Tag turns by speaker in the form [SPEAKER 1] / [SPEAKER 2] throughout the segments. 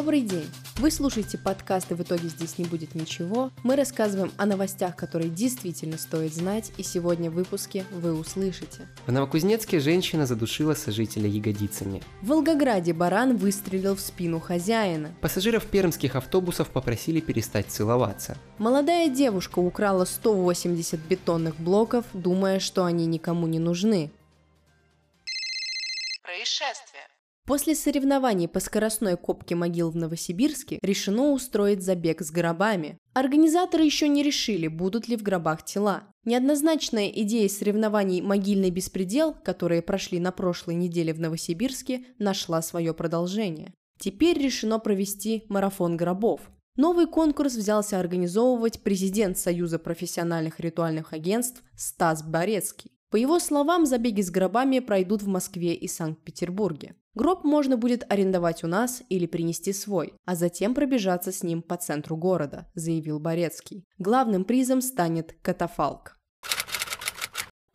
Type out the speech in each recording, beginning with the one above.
[SPEAKER 1] Добрый день! Вы слушаете подкаст «И в итоге здесь не будет ничего». Мы рассказываем о новостях, которые действительно стоит знать, и сегодня в выпуске вы услышите.
[SPEAKER 2] В Новокузнецке женщина задушила сожителя ягодицами.
[SPEAKER 1] В Волгограде баран выстрелил в спину хозяина.
[SPEAKER 2] Пассажиров пермских автобусов попросили перестать целоваться.
[SPEAKER 1] Молодая девушка украла 180 бетонных блоков, думая, что они никому не нужны.
[SPEAKER 3] Происшествие.
[SPEAKER 1] После соревнований по скоростной копке могил в Новосибирске решено устроить забег с гробами. Организаторы еще не решили, будут ли в гробах тела. Неоднозначная идея соревнований «Могильный беспредел», которые прошли на прошлой неделе в Новосибирске, нашла свое продолжение. Теперь решено провести марафон гробов. Новый конкурс взялся организовывать президент Союза профессиональных ритуальных агентств Стас Борецкий. По его словам, забеги с гробами пройдут в Москве и Санкт-Петербурге. Гроб можно будет арендовать у нас или принести свой, а затем пробежаться с ним по центру города, заявил Борецкий. Главным призом станет катафалк.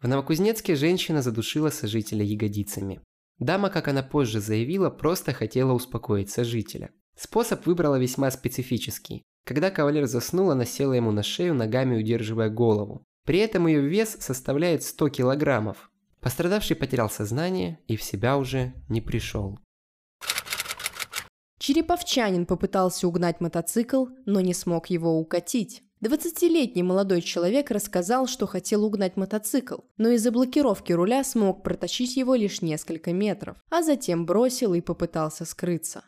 [SPEAKER 2] В Новокузнецке женщина задушила сожителя ягодицами. Дама, как она позже заявила, просто хотела успокоить сожителя. Способ выбрала весьма специфический. Когда кавалер заснул, она села ему на шею, ногами удерживая голову. При этом ее вес составляет 100 килограммов. Пострадавший потерял сознание и в себя уже не пришел.
[SPEAKER 1] Череповчанин попытался угнать мотоцикл, но не смог его укатить. 20-летний молодой человек рассказал, что хотел угнать мотоцикл, но из-за блокировки руля смог протащить его лишь несколько метров, а затем бросил и попытался скрыться.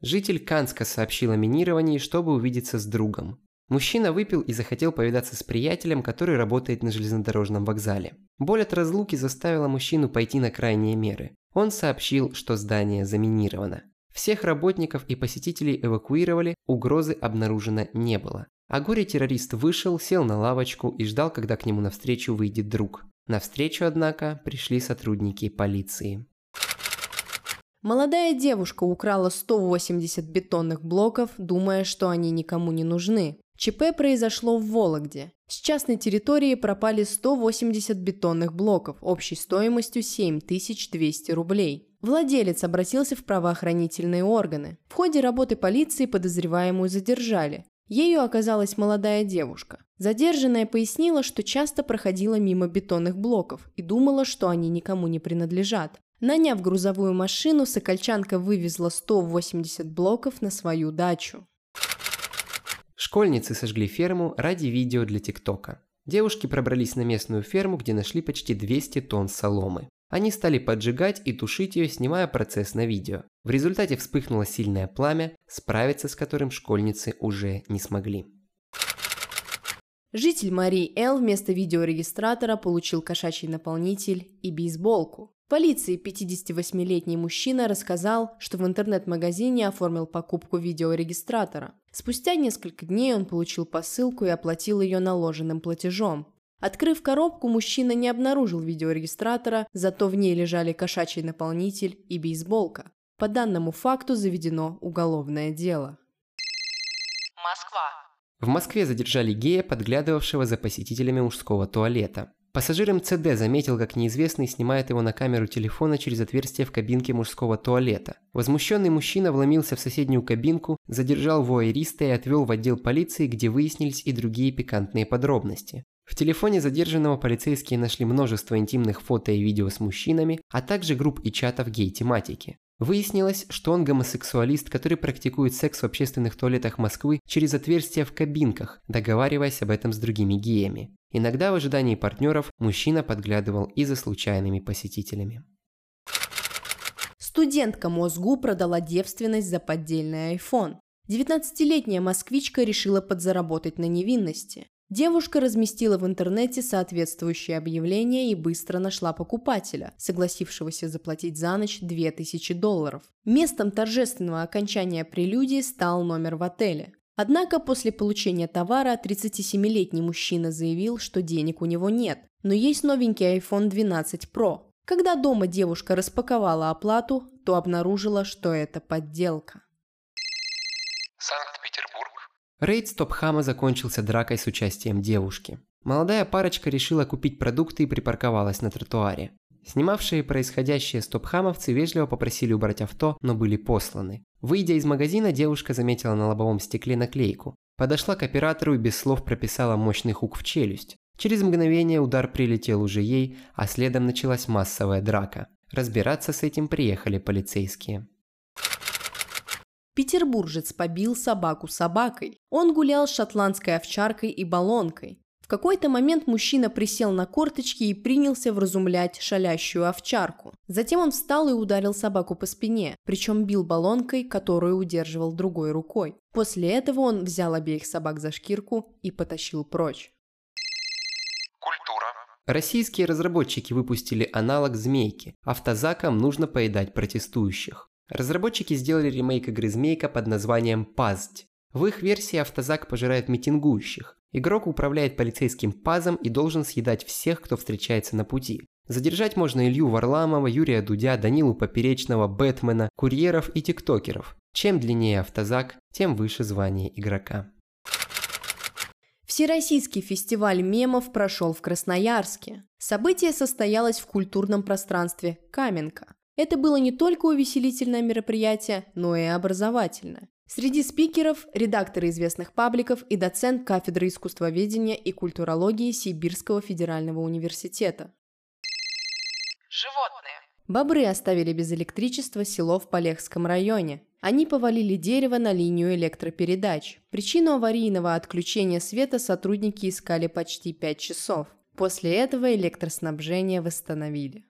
[SPEAKER 2] Житель Канска сообщил о минировании, чтобы увидеться с другом. Мужчина выпил и захотел повидаться с приятелем, который работает на железнодорожном вокзале. Боль от разлуки заставила мужчину пойти на крайние меры. Он сообщил, что здание заминировано. Всех работников и посетителей эвакуировали, угрозы обнаружено не было. А горе-террорист вышел, сел на лавочку и ждал, когда к нему навстречу выйдет друг. Навстречу, однако, пришли сотрудники полиции.
[SPEAKER 1] Молодая девушка украла 180 бетонных блоков, думая, что они никому не нужны. ЧП произошло в Вологде. С частной территории пропали 180 бетонных блоков общей стоимостью 7200 рублей. Владелец обратился в правоохранительные органы. В ходе работы полиции подозреваемую задержали. Ею оказалась молодая девушка. Задержанная пояснила, что часто проходила мимо бетонных блоков и думала, что они никому не принадлежат. Наняв грузовую машину, сокольчанка вывезла 180 блоков на свою дачу.
[SPEAKER 2] Школьницы сожгли ферму ради видео для ТикТока. Девушки пробрались на местную ферму, где нашли почти 200 тонн соломы. Они стали поджигать и тушить ее, снимая процесс на видео. В результате вспыхнуло сильное пламя, справиться с которым школьницы уже не смогли.
[SPEAKER 1] Житель Марии Эл вместо видеорегистратора получил кошачий наполнитель и бейсболку. Полиции 58-летний мужчина рассказал, что в интернет-магазине оформил покупку видеорегистратора. Спустя несколько дней он получил посылку и оплатил ее наложенным платежом. Открыв коробку, мужчина не обнаружил видеорегистратора, зато в ней лежали кошачий наполнитель и бейсболка. По данному факту заведено уголовное дело.
[SPEAKER 3] Москва.
[SPEAKER 2] В Москве задержали гея, подглядывавшего за посетителями мужского туалета. Пассажир МЦД заметил, как неизвестный снимает его на камеру телефона через отверстие в кабинке мужского туалета. Возмущенный мужчина вломился в соседнюю кабинку, задержал вуайериста и отвел в отдел полиции, где выяснились и другие пикантные подробности. В телефоне задержанного полицейские нашли множество интимных фото и видео с мужчинами, а также групп и чатов гей-тематики. Выяснилось, что он гомосексуалист, который практикует секс в общественных туалетах Москвы через отверстия в кабинках, договариваясь об этом с другими геями. Иногда в ожидании партнеров мужчина подглядывал и за случайными посетителями.
[SPEAKER 1] Студентка Мозгу продала девственность за поддельный iPhone. 19-летняя москвичка решила подзаработать на невинности. Девушка разместила в интернете соответствующее объявление и быстро нашла покупателя, согласившегося заплатить за ночь 2000 долларов. Местом торжественного окончания прелюдии стал номер в отеле. Однако после получения товара 37-летний мужчина заявил, что денег у него нет, но есть новенький iPhone 12 Pro. Когда дома девушка распаковала оплату, то обнаружила, что это подделка.
[SPEAKER 2] Рейд Стопхама закончился дракой с участием девушки. Молодая парочка решила купить продукты и припарковалась на тротуаре. Снимавшие происходящее стопхамовцы вежливо попросили убрать авто, но были посланы. Выйдя из магазина, девушка заметила на лобовом стекле наклейку. Подошла к оператору и без слов прописала мощный хук в челюсть. Через мгновение удар прилетел уже ей, а следом началась массовая драка. Разбираться с этим приехали полицейские.
[SPEAKER 1] Петербуржец побил собаку собакой. Он гулял с шотландской овчаркой и баллонкой. В какой-то момент мужчина присел на корточки и принялся вразумлять шалящую овчарку. Затем он встал и ударил собаку по спине, причем бил баллонкой, которую удерживал другой рукой. После этого он взял обеих собак за шкирку и потащил прочь.
[SPEAKER 3] Культура.
[SPEAKER 2] Российские разработчики выпустили аналог «Змейки». Автозакам нужно поедать протестующих. Разработчики сделали ремейк игры «Змейка» под названием «Пазд». В их версии автозак пожирает митингующих. Игрок управляет полицейским пазом и должен съедать всех, кто встречается на пути. Задержать можно Илью Варламова, Юрия Дудя, Данилу Поперечного, Бэтмена, курьеров и тиктокеров. Чем длиннее автозак, тем выше звание игрока.
[SPEAKER 1] Всероссийский фестиваль мемов прошел в Красноярске. Событие состоялось в культурном пространстве «Каменка». Это было не только увеселительное мероприятие, но и образовательное. Среди спикеров – редакторы известных пабликов и доцент кафедры искусствоведения и культурологии Сибирского федерального университета.
[SPEAKER 3] Животные.
[SPEAKER 1] Бобры оставили без электричества село в Полехском районе. Они повалили дерево на линию электропередач. Причину аварийного отключения света сотрудники искали почти 5 часов. После этого электроснабжение восстановили.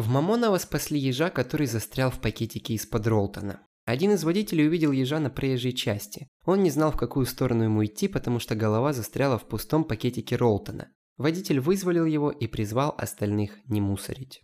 [SPEAKER 2] В Мамоново спасли ежа, который застрял в пакетике из-под Ролтона. Один из водителей увидел ежа на проезжей части. Он не знал, в какую сторону ему идти, потому что голова застряла в пустом пакетике Ролтона. Водитель вызволил его и призвал остальных не мусорить.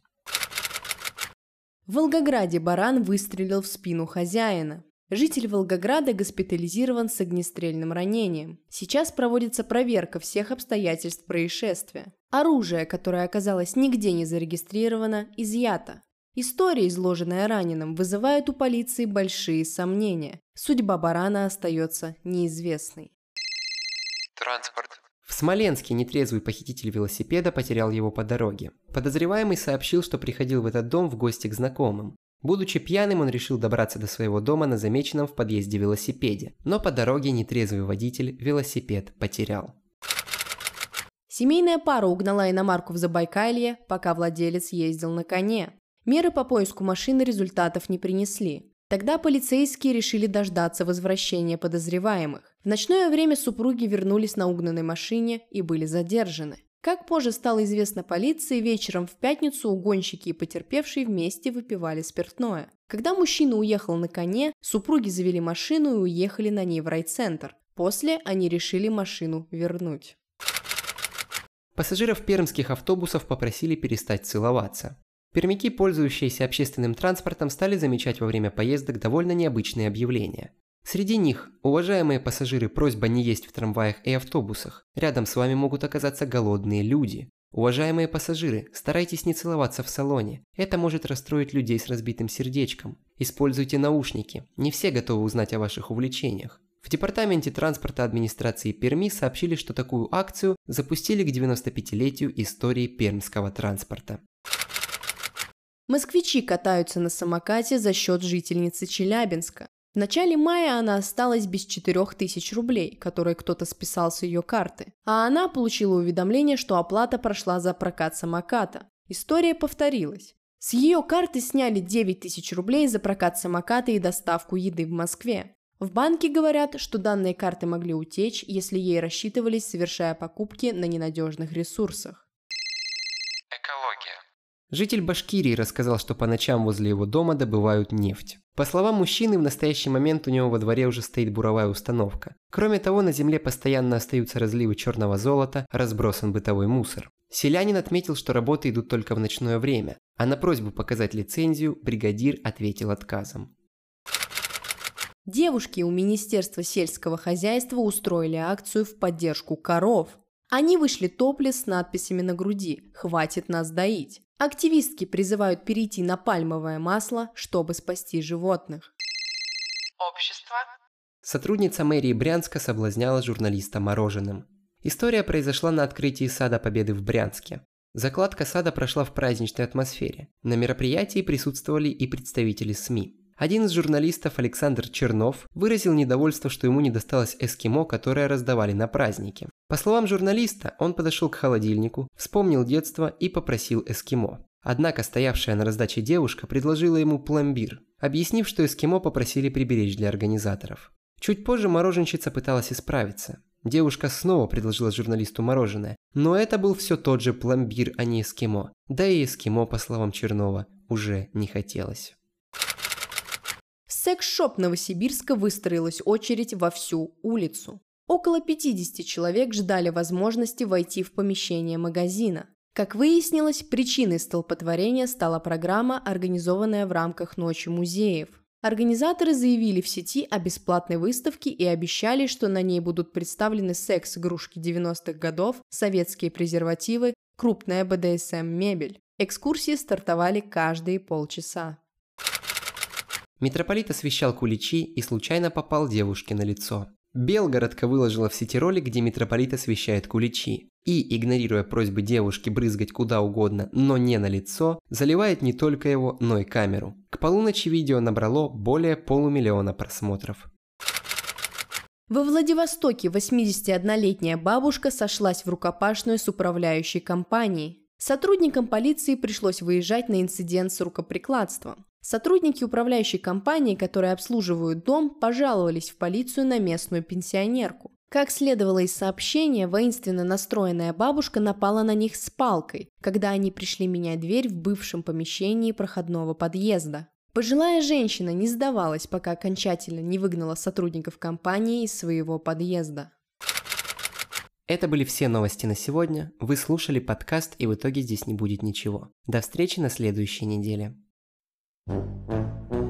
[SPEAKER 1] В Волгограде баран выстрелил в спину хозяина. Житель Волгограда госпитализирован с огнестрельным ранением. Сейчас проводится проверка всех обстоятельств происшествия. Оружие, которое оказалось нигде не зарегистрировано, изъято. История, изложенная раненым, вызывает у полиции большие сомнения. Судьба барана остается неизвестной.
[SPEAKER 3] Транспорт.
[SPEAKER 2] В Смоленске нетрезвый похититель велосипеда потерял его по дороге. Подозреваемый сообщил, что приходил в этот дом в гости к знакомым. Будучи пьяным, он решил добраться до своего дома на замеченном в подъезде велосипеде, но по дороге нетрезвый водитель велосипед потерял.
[SPEAKER 1] Семейная пара угнала иномарку в Забайкалье, пока владелец ездил на коне. Меры по поиску машины результатов не принесли. Тогда полицейские решили дождаться возвращения подозреваемых. В ночное время супруги вернулись на угнанной машине и были задержаны. Как позже стало известно полиции, вечером в пятницу угонщики и потерпевшие вместе выпивали спиртное. Когда мужчина уехал на коне, супруги завели машину и уехали на ней в райцентр. После они решили машину вернуть.
[SPEAKER 2] Пассажиров пермских автобусов попросили перестать целоваться. Пермяки, пользующиеся общественным транспортом, стали замечать во время поездок довольно необычные объявления. Среди них «Уважаемые пассажиры, просьба не есть в трамваях и автобусах. Рядом с вами могут оказаться голодные люди». Уважаемые пассажиры, старайтесь не целоваться в салоне. Это может расстроить людей с разбитым сердечком. Используйте наушники. Не все готовы узнать о ваших увлечениях. В Департаменте транспорта администрации Перми сообщили, что такую акцию запустили к 95-летию истории пермского транспорта.
[SPEAKER 1] Москвичи катаются на самокате за счет жительницы Челябинска. В начале мая она осталась без 4000 рублей, которые кто-то списал с ее карты, а она получила уведомление, что оплата прошла за прокат самоката. История повторилась. С ее карты сняли 9000 рублей за прокат самоката и доставку еды в Москве. В банке говорят, что данные карты могли утечь, если ей рассчитывались, совершая покупки на ненадежных ресурсах.
[SPEAKER 2] Житель Башкирии рассказал, что по ночам возле его дома добывают нефть. По словам мужчины, в настоящий момент у него во дворе уже стоит буровая установка. Кроме того, на земле постоянно остаются разливы черного золота, разбросан бытовой мусор. Селянин отметил, что работы идут только в ночное время, а на просьбу показать лицензию бригадир ответил отказом.
[SPEAKER 1] Девушки у Министерства сельского хозяйства устроили акцию в поддержку коров. Они вышли топлес с надписями на груди «Хватит нас доить». Активистки призывают перейти на пальмовое масло, чтобы спасти животных.
[SPEAKER 3] Общество.
[SPEAKER 2] Сотрудница мэрии Брянска соблазняла журналиста мороженым. История произошла на открытии Сада Победы в Брянске. Закладка сада прошла в праздничной атмосфере. На мероприятии присутствовали и представители СМИ. Один из журналистов, Александр Чернов, выразил недовольство, что ему не досталось эскимо, которое раздавали на празднике. По словам журналиста, он подошел к холодильнику, вспомнил детство и попросил эскимо. Однако стоявшая на раздаче девушка предложила ему пломбир, объяснив, что эскимо попросили приберечь для организаторов. Чуть позже мороженщица пыталась исправиться. Девушка снова предложила журналисту мороженое, но это был все тот же пломбир, а не эскимо. Да и эскимо, по словам Чернова, уже не хотелось
[SPEAKER 1] секс-шоп Новосибирска выстроилась очередь во всю улицу. Около 50 человек ждали возможности войти в помещение магазина. Как выяснилось, причиной столпотворения стала программа, организованная в рамках Ночи музеев. Организаторы заявили в сети о бесплатной выставке и обещали, что на ней будут представлены секс-игрушки 90-х годов, советские презервативы, крупная БДСМ-мебель. Экскурсии стартовали каждые полчаса.
[SPEAKER 2] Митрополит освещал куличи и случайно попал девушке на лицо. Белгородка выложила в сети ролик, где митрополит освещает куличи. И, игнорируя просьбы девушки брызгать куда угодно, но не на лицо, заливает не только его, но и камеру. К полуночи видео набрало более полумиллиона просмотров.
[SPEAKER 1] Во Владивостоке 81-летняя бабушка сошлась в рукопашную с управляющей компанией. Сотрудникам полиции пришлось выезжать на инцидент с рукоприкладством. Сотрудники управляющей компании, которые обслуживают дом, пожаловались в полицию на местную пенсионерку. Как следовало из сообщения, воинственно настроенная бабушка напала на них с палкой, когда они пришли менять дверь в бывшем помещении проходного подъезда. Пожилая женщина не сдавалась, пока окончательно не выгнала сотрудников компании из своего подъезда.
[SPEAKER 2] Это были все новости на сегодня. Вы слушали подкаст, и в итоге здесь не будет ничего. До встречи на следующей неделе. Mm-hmm.